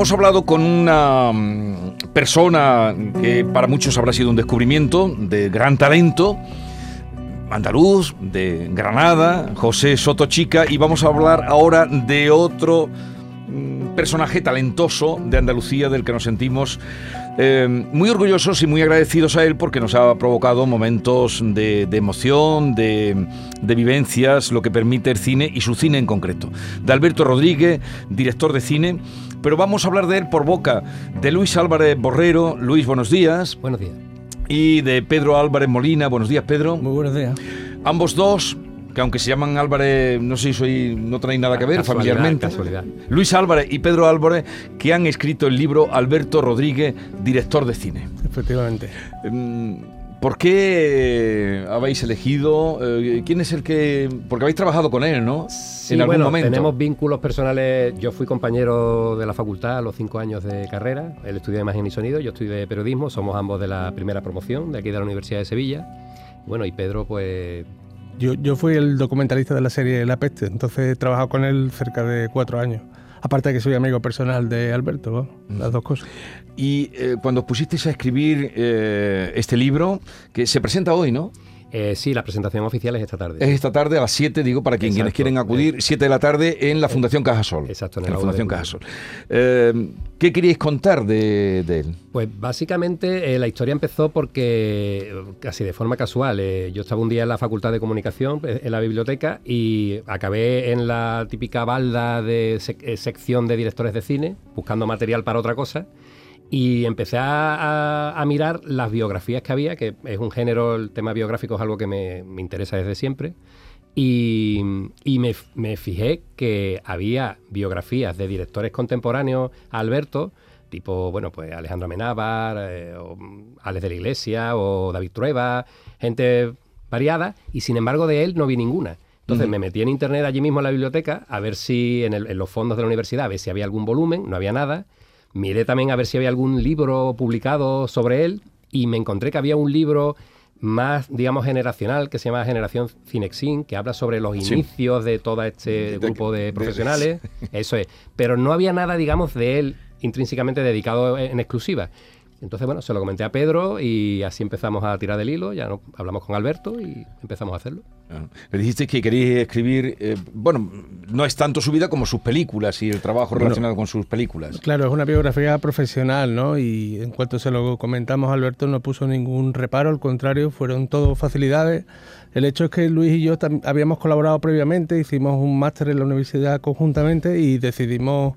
hemos hablado con una mm, persona que para muchos habrá sido un descubrimiento de gran talento, andaluz, de Granada, José Soto Chica, y vamos a hablar ahora de otro mm, personaje talentoso de Andalucía del que nos sentimos eh, muy orgullosos y muy agradecidos a él porque nos ha provocado momentos de, emoción, de, de, vivencias, lo que permite el cine y su cine en concreto. De Alberto Rodríguez, director de cine, pero vamos a hablar de él por boca de Luis Álvarez Borrero. Luis, buenos días. Buenos días. Y de Pedro Álvarez Molina. Buenos días, Pedro. Muy buenos días. Ambos dos que aunque se llaman Álvarez, no sé si soy, no tenéis nada que ver familiarmente. Luis Álvarez y Pedro Álvarez, que han escrito el libro Alberto Rodríguez, director de cine. Efectivamente. Em, ¿Por qué habéis elegido? Eh, ¿Quién es el que.? Porque habéis trabajado con él, ¿no? Sí, en algún bueno, momento. Tenemos vínculos personales. Yo fui compañero de la facultad a los cinco años de carrera. Él estudió imagen y sonido, yo estudié periodismo. Somos ambos de la primera promoción de aquí de la Universidad de Sevilla. Bueno, y Pedro, pues yo, yo fui el documentalista de la serie La Peste, entonces he trabajado con él cerca de cuatro años. Aparte de que soy amigo personal de Alberto, las dos cosas. Y eh, cuando pusisteis a escribir eh, este libro, que se presenta hoy, ¿no? Eh, sí, la presentación oficial es esta tarde. Es esta tarde a las 7, digo, para quien, quienes quieren acudir, 7 de la tarde en la Fundación Cajasol. Exacto, en, la Fundación Cajasol. Eh, ¿Qué queríais contar de, él? Pues básicamente eh, la historia empezó porque, casi de forma casual, yo estaba un día en la Facultad de Comunicación, en la biblioteca, y acabé en la típica balda de sección de directores de cine, buscando material para otra cosa. Y empecé a, mirar las biografías que había, que es un género, el tema biográfico es algo que me, interesa desde siempre. Y, me, fijé que había biografías de directores contemporáneos a Alberto, tipo, bueno, pues Alejandro Amenábar, eh, o Alex de la Iglesia, o David Trueba, gente variada, y sin embargo de él no vi ninguna. Entonces me metí en internet allí mismo en la biblioteca a ver si en, en los fondos de la universidad, a ver si había algún volumen, no había nada. Miré también a ver si había algún libro publicado sobre él y me encontré que había un libro más, digamos, generacional, que se llama Generación Cinexin, que habla sobre los inicios de todo este grupo de profesionales. Eso es. Pero no había nada, digamos, de él intrínsecamente dedicado en exclusiva. Entonces, bueno, se lo comenté a Pedro y así empezamos a tirar del hilo, ya no, hablamos con Alberto y empezamos a hacerlo. Le dijiste que queréis escribir, eh, bueno, no es tanto su vida como sus películas y el trabajo relacionado con sus películas. Claro, es una biografía profesional, ¿no? Y en cuanto se lo comentamos, Alberto no puso ningún reparo, al contrario, fueron todo facilidades. El hecho es que Luis y yo habíamos colaborado previamente, hicimos un máster en la universidad conjuntamente y decidimos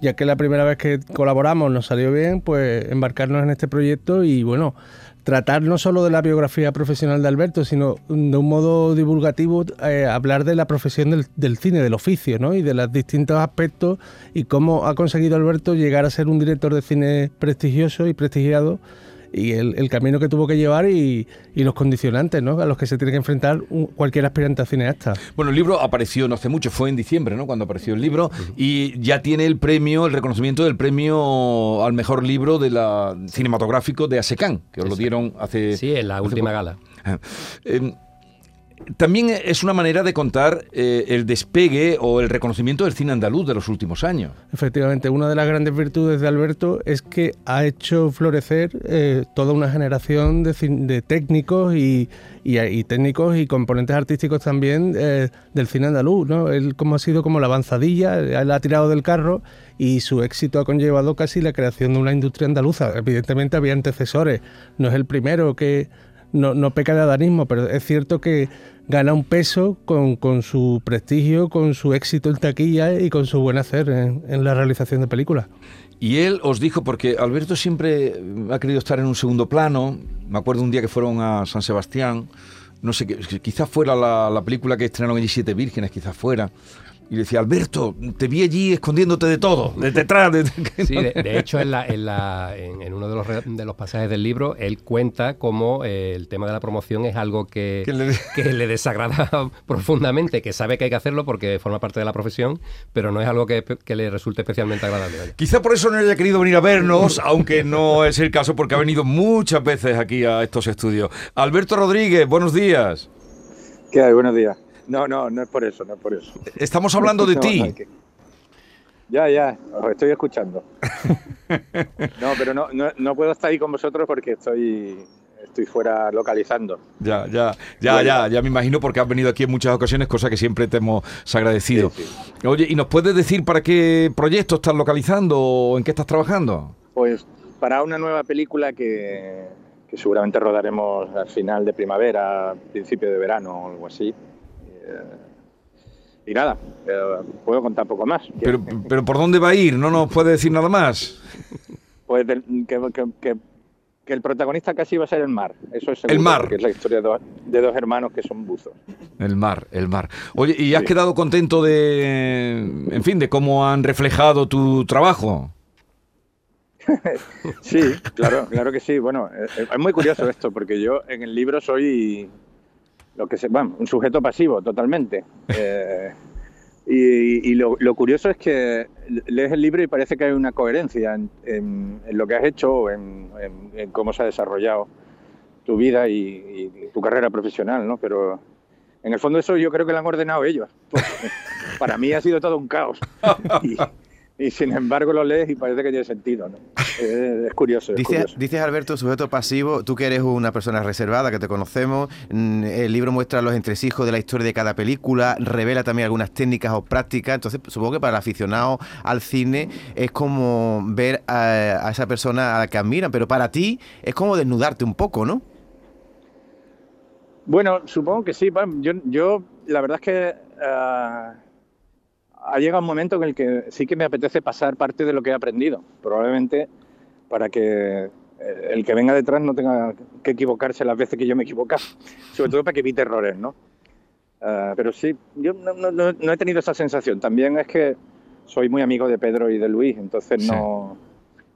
ya que la primera vez que colaboramos nos salió bien, pues embarcarnos en este proyecto y bueno, tratar no solo de la biografía profesional de Alberto, sino de un modo divulgativo, eh, hablar de la profesión del, del, cine, del oficio, ¿no? Y de los distintos aspectos y cómo ha conseguido Alberto llegar a ser un director de cine prestigioso y prestigiado y el, camino que tuvo que llevar y, los condicionantes ¿no? a los que se tiene que enfrentar cualquier aspirante a cineasta. Bueno, el libro apareció no hace mucho, fue en diciembre ¿no? cuando apareció el libro y ya tiene el premio, el reconocimiento del premio al mejor libro de la cinematográfico de ASECAN, que os lo dieron hace... Sí, en la última gala. Eh, también es una manera de contar eh, el despegue o el reconocimiento del cine andaluz de los últimos años. Efectivamente, una de las grandes virtudes de Alberto es que ha hecho florecer eh, toda una generación de, técnicos y, técnicos y componentes artísticos también eh, del cine andaluz. ¿no? Él como ha sido como la avanzadilla, él ha tirado del carro y su éxito ha conllevado casi la creación de una industria andaluza. Evidentemente había antecesores, no es el primero que no, no peca de adanismo, pero es cierto que gana un peso con, su prestigio, con su éxito en taquilla y con su buen hacer en, la realización de películas. Y él os dijo, porque Alberto siempre ha querido estar en un segundo plano, me acuerdo un día que fueron a San Sebastián, no sé, quizás fuera la, la película que estrenaron allí Siete Vírgenes, quizás fuera, y le decía, Alberto, te vi allí escondiéndote de todo, de detrás. De... Sí, de, hecho, en, la, en, la, en, uno de los, de los pasajes del libro, él cuenta cómo eh, el tema de la promoción es algo que, que, le... desagrada profundamente, que sabe que hay que hacerlo porque forma parte de la profesión, pero no es algo que, le resulte especialmente agradable. Quizá por eso no haya querido venir a vernos, aunque no es el caso, porque ha venido muchas veces aquí a estos estudios. Alberto Rodríguez, buenos días. ¿Qué hay? Buenos días. No, no, no es por eso, no es por eso. Estamos hablando de ti. Ya, ya, os estoy escuchando. no, pero no, no, no puedo estar ahí con vosotros porque estoy estoy fuera localizando. Ya, ya, ya, ya, ya me imagino porque has venido aquí en muchas ocasiones, cosa que siempre te hemos agradecido. Oye, ¿y nos puedes decir para qué proyecto estás localizando o en qué estás trabajando? Pues para una nueva película que, que seguramente rodaremos al final de primavera, principio de verano o algo así. Eh, y nada, eh, puedo contar poco más. Pero, pero ¿por dónde va a ir? ¿No nos puede decir nada más? Pues que, que, que que el protagonista casi va a ser el mar. Eso es el mar. Que es la historia de dos, hermanos que son buzos. El mar, el mar. Oye, ¿y has quedado contento de, en fin, de cómo han reflejado tu trabajo? sí, claro, claro que sí. Bueno, es, muy curioso esto, porque yo en el libro soy lo que se, bueno, un sujeto pasivo totalmente. Eh, y, lo, curioso es que lees el libro y parece que hay una coherencia en, lo que has hecho, en, en, cómo se ha desarrollado tu vida y, tu carrera profesional, ¿no? Pero en el fondo eso yo creo que lo han ordenado ellos. Para mí ha sido todo un caos. y sin embargo lo lees y parece que tiene sentido. ¿no? Es, curioso, Dices, Alberto, sujeto pasivo, tú que eres una persona reservada, que te conocemos, mm, el libro muestra los entresijos de la historia de cada película, revela también algunas técnicas o prácticas, entonces supongo que para el aficionado al cine es como ver a, esa persona a la que admiran, pero para ti es como desnudarte un poco, ¿no? Bueno, supongo que sí. Yo, yo la verdad es que... Ah, ha llegado un momento en el que sí que me apetece pasar parte de lo que he aprendido, probablemente para que eh, el que venga detrás no tenga que equivocarse las veces que yo me he equivocado, sobre todo para que evite errores, ¿no? Ah, pero sí, yo no, he tenido esa sensación. También es que soy muy amigo de Pedro y de Luis, entonces no...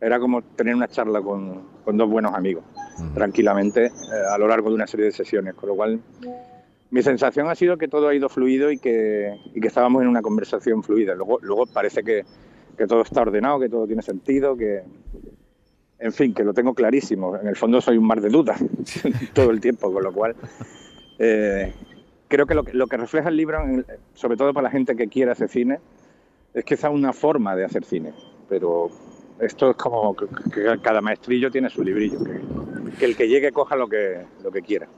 Era como tener una charla con, dos buenos amigos, tranquilamente, eh, a lo largo de una serie de sesiones, con lo cual mi sensación ha sido que todo ha ido fluido y que, y que estábamos en una conversación fluida. Luego, luego parece que, que, todo está ordenado, que todo tiene sentido, que, en fin, que lo tengo clarísimo. En el fondo soy un mar de dudas todo el tiempo, con lo cual eh, creo que lo, que lo, que refleja el libro, sobre todo para la gente que quiere hacer cine, es que es una forma de hacer cine, pero esto es como que, cada maestrillo tiene su librillo, que, el que llegue coja lo que, lo que quiera.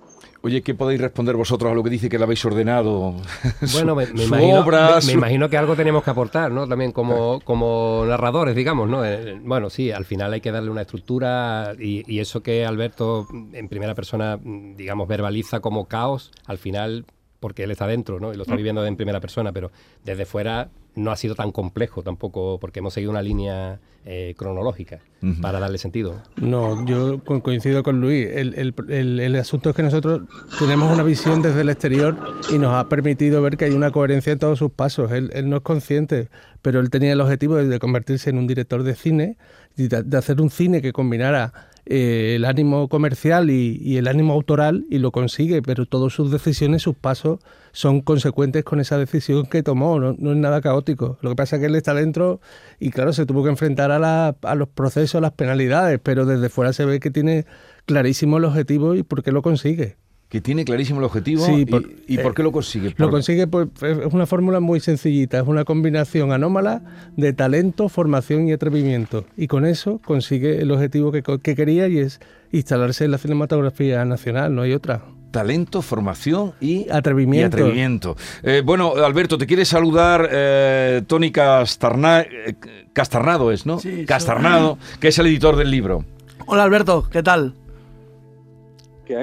Oye, ¿qué podéis responder vosotros a lo que dice que lo habéis ordenado? Bueno, me, imagino, me, imagino, que algo tenemos que aportar, ¿no? También como, como narradores, digamos, ¿no? Eh, bueno, sí, al final hay que darle una estructura y, y eso que Alberto en primera persona, digamos, verbaliza como caos, al final porque él está dentro ¿no? y lo está viviendo en primera persona, pero desde fuera no ha sido tan complejo tampoco porque hemos seguido una línea eh, cronológica para darle sentido. No, yo coincido con Luis. El, el, asunto es que nosotros tenemos una visión desde el exterior y nos ha permitido ver que hay una coherencia en todos sus pasos. Él, no es consciente, pero él tenía el objetivo de convertirse en un director de cine, y de hacer un cine que combinara eh, el ánimo comercial y, el ánimo autoral y lo consigue, pero todas sus decisiones, sus pasos son consecuentes con esa decisión que tomó, no, es nada caótico. Lo que pasa es que él está dentro y claro, se tuvo que enfrentar a, a los procesos, a las penalidades, pero desde fuera se ve que tiene clarísimo el objetivo y por qué lo consigue que tiene clarísimo el objetivo y, por, y, por, qué lo consigue. Lo consigue, pues, es una fórmula muy sencillita, es una combinación anómala de talento, formación y atrevimiento. Y con eso consigue el objetivo que, quería y es instalarse en la cinematografía nacional, no hay otra talento, formación y atrevimiento. atrevimiento. Eh, bueno, Alberto, te quiere saludar eh, Tony Castarna, eh, Castarnado, es, ¿no? Sí, Castarnado, que es el editor del libro. Hola Alberto, ¿qué tal?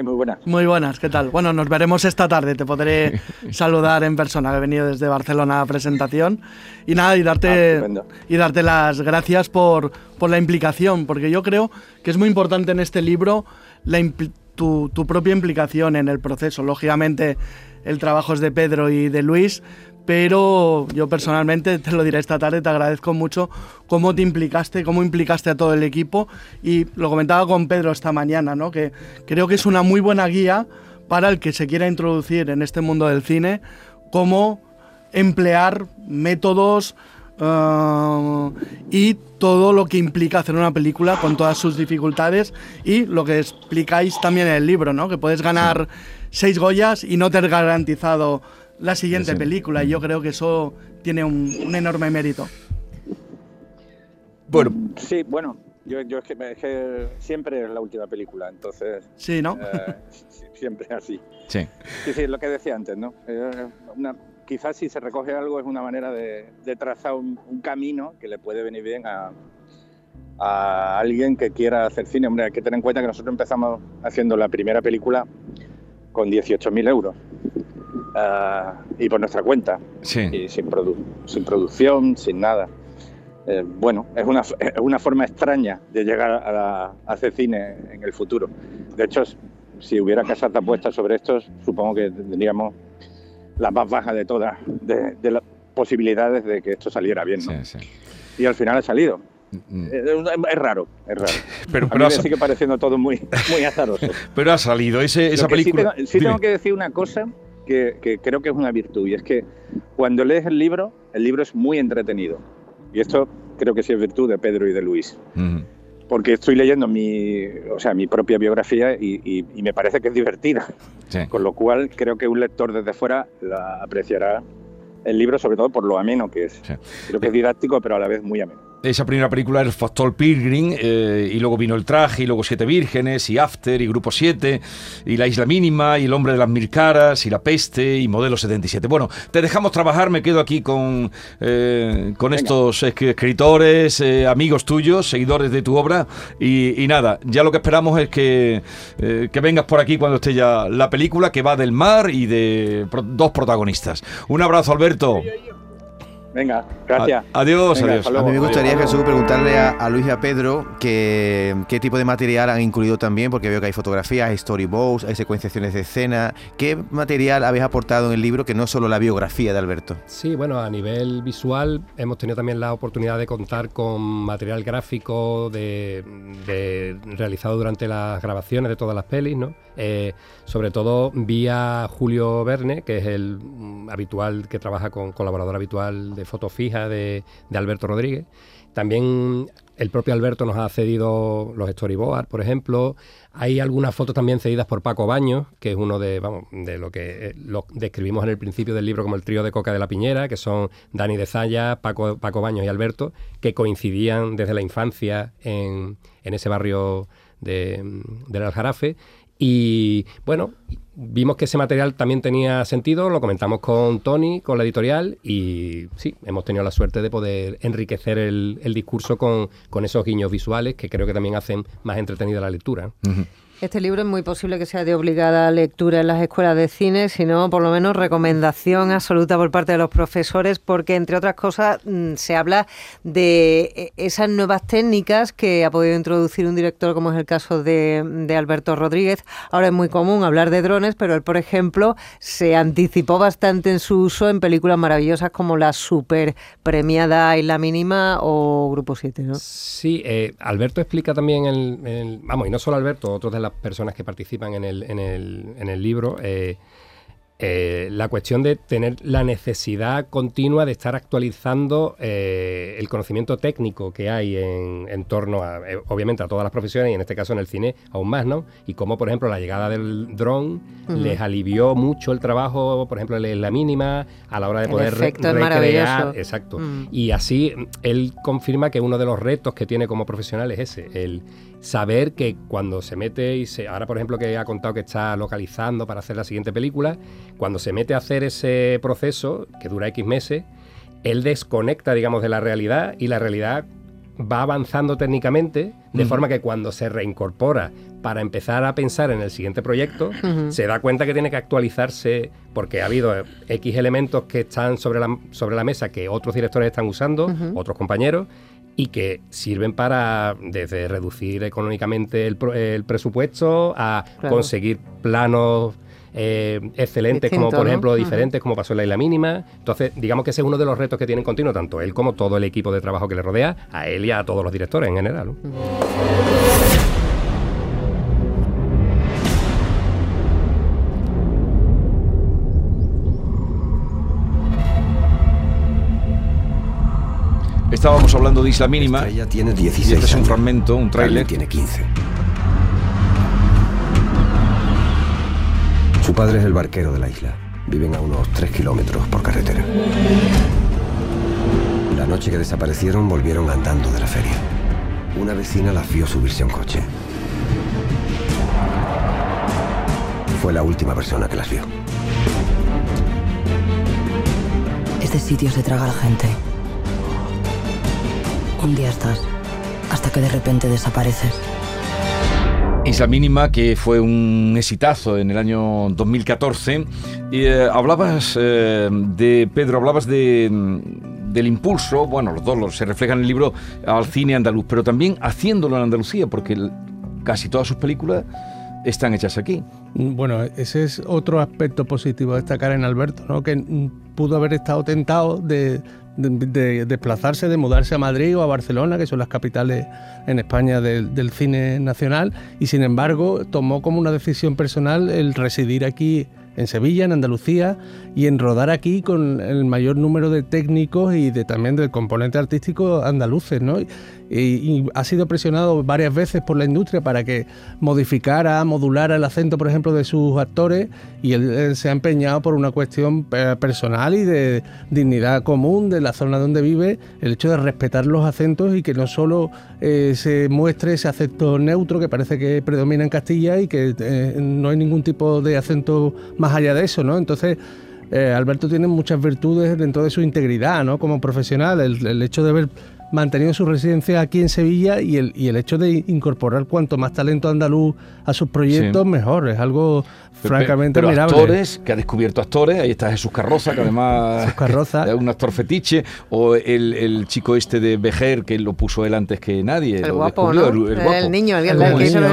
Muy buenas. Muy buenas, ¿qué tal? Bueno, nos veremos esta tarde, te podré saludar en persona, he venido desde Barcelona a presentación. Y nada, y darte, ah, y darte las gracias por, por, la implicación, porque yo creo que es muy importante en este libro la tu, tu propia implicación en el proceso. Lógicamente, el trabajo es de Pedro y de Luis, pero yo personalmente, te lo diré esta tarde, te agradezco mucho cómo te implicaste, cómo implicaste a todo el equipo y lo comentaba con Pedro esta mañana, ¿no? que creo que es una muy buena guía para el que se quiera introducir en este mundo del cine, cómo emplear métodos uh, y todo lo que implica hacer una película con todas sus dificultades y lo que explicáis también en el libro, ¿no? que puedes ganar seis Goyas y no tener garantizado la siguiente película y yo creo que eso tiene un, enorme mérito. Bueno. Sí, bueno, yo, yo es, que, siempre es la última película, entonces. Sí, ¿no? Eh, siempre así. Sí. Sí, sí, lo que decía antes, ¿no? Eh, quizás si se recoge algo es una manera de, trazar un, camino que le puede venir bien a, a alguien que quiera hacer cine. Hombre, hay que tener en cuenta que nosotros empezamos haciendo la primera película con 18.000 euros. Uh, y por nuestra cuenta. Sí. Y sin, sin producción, sin nada. Eh, bueno, es una, es una forma extraña de llegar a, hacer cine en el futuro. De hecho, si hubiera casas de apuestas sobre esto, supongo que tendríamos la más baja de todas, de, las posibilidades de que esto saliera bien. ¿no? Sí, sí. Y al final ha salido. Mm. Eh, es, raro, es raro. Pero, pero a mí me sigue pareciendo todo muy, muy azaroso. pero ha salido ese, esa película. Sí, tengo, que decir una cosa que, que, creo que es una virtud y es que cuando lees el libro, el libro es muy entretenido. Y esto creo que sí es virtud de Pedro y de Luis. Porque estoy leyendo mi, o sea, mi propia biografía y, me parece que es divertida. Con lo cual creo que un lector desde fuera la apreciará el libro, sobre todo por lo ameno que es. Creo que es didáctico, pero a la vez muy ameno. Esa primera película era el Factor Pilgrim, eh, y luego vino El Traje, y luego Siete Vírgenes, y After, y Grupo 7, y La Isla Mínima, y El Hombre de las Mil Caras, y La Peste, y Modelo 77. Bueno, te dejamos trabajar, me quedo aquí con, eh, con estos escritores, eh, amigos tuyos, seguidores de tu obra, y, nada, ya lo que esperamos es que, que vengas por aquí cuando esté ya la película, que va del mar y de dos protagonistas. Un abrazo, Alberto. Venga, gracias. adiós, adiós. A mí me gustaría, Jesús, preguntarle a, Luis y a Pedro que, qué tipo de material han incluido también, porque veo que hay fotografías, hay storyboards, hay secuenciaciones de escena. ¿Qué material habéis aportado en el libro que no solo la biografía de Alberto? Sí, bueno, a nivel visual hemos tenido también la oportunidad de contar con material gráfico de, realizado durante las grabaciones de todas las pelis, ¿no? Eh, sobre todo vía Julio Verne, que es el mm, habitual que trabaja con colaborador habitual de foto fija de, Alberto Rodríguez. También el propio Alberto nos ha cedido los storyboards, por ejemplo. Hay algunas fotos también cedidas por Paco Baños, que es uno de, vamos, de lo que eh, describimos en el principio del libro como el trío de Coca de la Piñera, que son Dani de Zaya, Paco, Paco Baños y Alberto, que coincidían desde la infancia en, en ese barrio de, del Aljarafe y bueno, vimos que ese material también tenía sentido, lo comentamos con Tony, con la editorial, y sí, hemos tenido la suerte de poder enriquecer el, discurso con, esos guiños visuales que creo que también hacen más entretenida la lectura. Este libro es muy posible que sea de obligada lectura en las escuelas de cine, sino por lo menos recomendación absoluta por parte de los profesores, porque entre otras cosas mm, se habla de eh, esas nuevas técnicas que ha podido introducir un director, como es el caso de, Alberto Rodríguez. Ahora es muy común hablar de drones, pero él, por ejemplo, se anticipó bastante en su uso en películas maravillosas como la super premiada Isla Mínima o Grupo 7. ¿no? Sí, eh, Alberto explica también, el, vamos, y no solo Alberto, otros de las personas que participan en el, en el, en el libro, eh, eh, la cuestión de tener la necesidad continua de estar actualizando eh, el conocimiento técnico que hay en, torno a, obviamente, a todas las profesiones y en este caso en el cine aún más, ¿no? Y cómo, por ejemplo, la llegada del dron les alivió mucho el trabajo, por ejemplo, en la mínima, a la hora de poder recrear. Exacto. Mm. Y así él confirma que uno de los retos que tiene como profesional es ese, el saber que cuando se mete y se, ahora por ejemplo que ha contado que está localizando para hacer la siguiente película, cuando se mete a hacer ese proceso que dura X meses, él desconecta digamos de la realidad y la realidad va avanzando técnicamente de forma que cuando se reincorpora para empezar a pensar en el siguiente proyecto, se da cuenta que tiene que actualizarse porque ha habido X elementos que están sobre la, sobre la mesa que otros directores están usando, otros compañeros, y que sirven para desde reducir económicamente el, presupuesto a conseguir planos eh, excelentes como por ejemplo diferentes como pasó en la isla mínima. Entonces digamos que ese es uno de los retos que tienen continuo tanto él como todo el equipo de trabajo que le rodea a él y a todos los directores en general Estábamos hablando de Isla Mínima. Ella tiene 16 y este es un fragmento, un tráiler. tiene 15. Su padre es el barquero de la isla. Viven a unos 3 kilómetros por carretera. La noche que desaparecieron volvieron andando de la feria. Una vecina las vio subirse a un coche. Fue la última persona que las vio. Este sitio se traga a la gente. Un día estás, hasta que de repente desapareces. Isla Mínima, que fue un exitazo en el año 2014. Y, eh, hablabas eh, de, Pedro, hablabas de, del impulso, bueno, los dos se reflejan en el libro, al cine andaluz, pero también haciéndolo en Andalucía, porque casi todas sus películas están hechas aquí. Bueno, ese es otro aspecto positivo de destacar en Alberto, ¿no? que pudo haber estado tentado de, desplazarse, de mudarse a Madrid o a Barcelona, que son las capitales en España del, cine nacional, y sin embargo tomó como una decisión personal el residir aquí en Sevilla, en Andalucía, y en rodar aquí con el mayor número de técnicos y de, también del componente artístico andaluces, ¿no? y, ha sido presionado varias veces por la industria para que modificara, modulara el acento, por ejemplo, de sus actores y él, se ha empeñado por una cuestión eh, personal y de dignidad común de la zona donde vive, el hecho de respetar los acentos y que no solo eh, se muestre ese acento neutro que parece que predomina en Castilla y que eh, no hay ningún tipo de acento allá de eso, ¿no? Entonces, Alberto tiene muchas virtudes dentro de su integridad, ¿no? Como profesional, el, el hecho de ver mantenido su residencia aquí en Sevilla y el, y el hecho de incorporar cuanto más talento andaluz a sus proyectos, mejor. Es algo francamente pero, actores, que ha descubierto actores, ahí está Jesús Carroza, que además es un actor fetiche, o el, el, chico este de Bejer, que lo puso él antes que nadie. El guapo, ¿no? el, niño, el,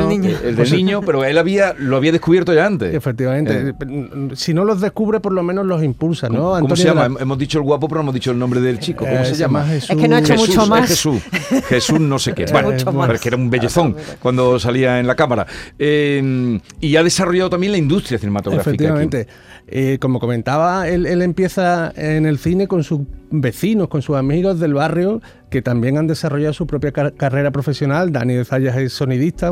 niño. El del niño, pero él había, lo había descubierto ya antes. Efectivamente. Eh. Si no los descubre, por lo menos los impulsa, ¿no? ¿Cómo, se llama? Hemos dicho el guapo, pero no hemos dicho el nombre del chico. ¿Cómo se, llama? Jesús. Es que no ha hecho mucho más. Jesús. Jesús no sé qué. bueno, que era un bellezón cuando salía en la cámara. Eh, y ha desarrollado también la industria cinematográfica. Efectivamente. Eh, como comentaba, él, empieza en el cine con sus vecinos, con sus amigos del barrio, que también han desarrollado su propia carrera profesional. Dani de Zayas es sonidista,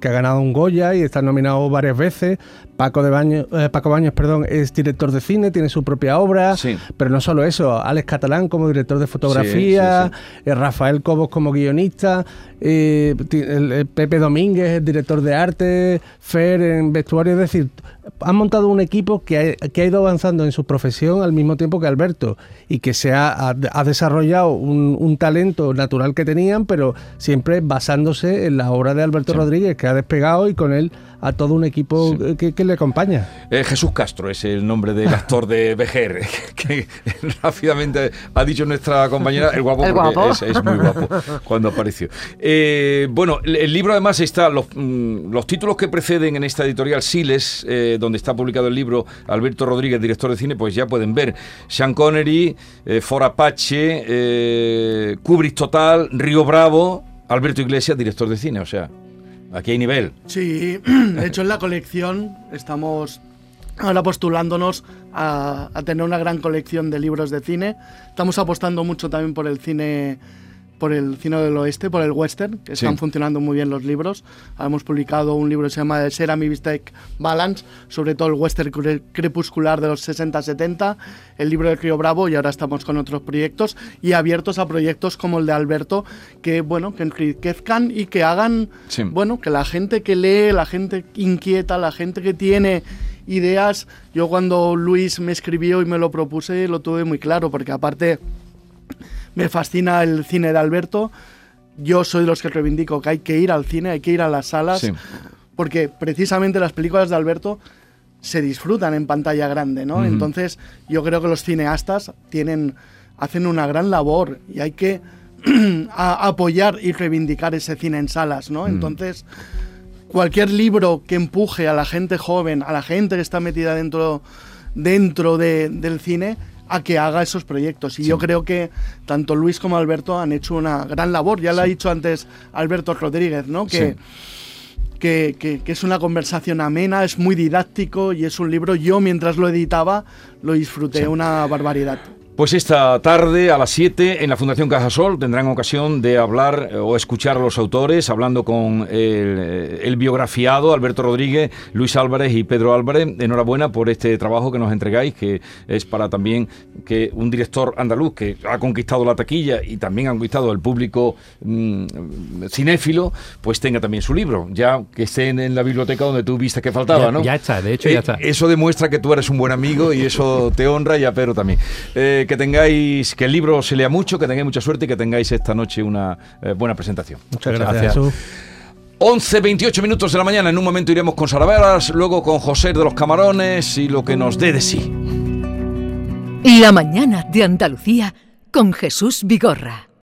que ha ganado un Goya y está nominado varias veces. Paco, de Baño, eh, Paco Baños perdón, es director de cine, tiene su propia obra. Pero no solo eso, Alex Catalán como director de fotografía, eh, Rafael Cobos como guionista, Pepe Domínguez es director de arte, Fer en vestuario, es decir, han montado un equipo que ha, ido avanzando en su profesión al mismo tiempo que Alberto y que se ha, desarrollado un, talento natural que tenían, pero siempre basándose en la obra de Alberto Rodríguez, que ha despegado y con él a todo un equipo que, le acompaña. Eh, Jesús Castro es el nombre del actor de BGR, que, rápidamente ha dicho nuestra compañera, el guapo, porque Es, muy guapo cuando apareció. Eh, bueno, el, libro además está, los, mm, los, títulos que preceden en esta editorial Siles, eh, donde está publicado el libro Alberto Rodríguez, director de cine, pues ya pueden ver Sean Connery, For Apache, Kubrick Total, Río Bravo, Alberto Iglesias, director de cine, o sea, Aquí hay nivel. Sí, de hecho en la colección estamos ahora postulándonos a, a, tener una gran colección de libros de cine. Estamos apostando mucho también por el cine por el cine del oeste, por el western, que están funcionando muy bien los libros. Hemos publicado un libro que se llama Sera Mi Mistake Balance, sobre todo el western crepuscular de los 60-70, el libro de Río Bravo y ahora estamos con otros proyectos y abiertos a proyectos como el de Alberto, que bueno, que enriquezcan y que hagan, bueno, que la gente que lee, la gente inquieta, la gente que tiene ideas, yo cuando Luis me escribió y me lo propuse lo tuve muy claro, porque aparte me fascina el cine de Alberto. Yo soy de los que reivindico que hay que ir al cine, hay que ir a las salas, porque precisamente las películas de Alberto se disfrutan en pantalla grande, ¿no? Entonces, yo creo que los cineastas tienen, hacen una gran labor y hay que apoyar y reivindicar ese cine en salas, ¿no? Entonces, cualquier libro que empuje a la gente joven, a la gente que está metida dentro, dentro del cine, a que haga esos proyectos. Y yo creo que tanto Luis como Alberto han hecho una gran labor. Ya lo ha dicho antes Alberto Rodríguez, ¿no? Que, que, que, es una conversación amena, es muy didáctico y es un libro, yo mientras lo editaba lo disfruté una barbaridad. Pues esta tarde a las 7 en la Fundación Cajasol tendrán ocasión de hablar eh, o escuchar a los autores, hablando con el, eh, el, biografiado Alberto Rodríguez, Luis Álvarez y Pedro Álvarez. Enhorabuena por este trabajo que nos entregáis, que es para también que un director andaluz que ha conquistado la taquilla y también ha conquistado el público mmm, cinéfilo, pues tenga también su libro, ya que esté en, la biblioteca donde tú viste que faltaba, ya, ¿no? Ya está, de hecho ya está. Eh, eso demuestra que tú eres un buen amigo y eso te honra y a Pedro también. Eh, que tengáis, que el libro se lea mucho, que tengáis mucha suerte y que tengáis esta noche una eh, buena presentación. Muchas gracias. gracias. 11, 28 minutos de la mañana. En un momento iremos con Saraveras, luego con José de los Camarones y lo que nos dé de sí. La mañana de Andalucía con Jesús Vigorra.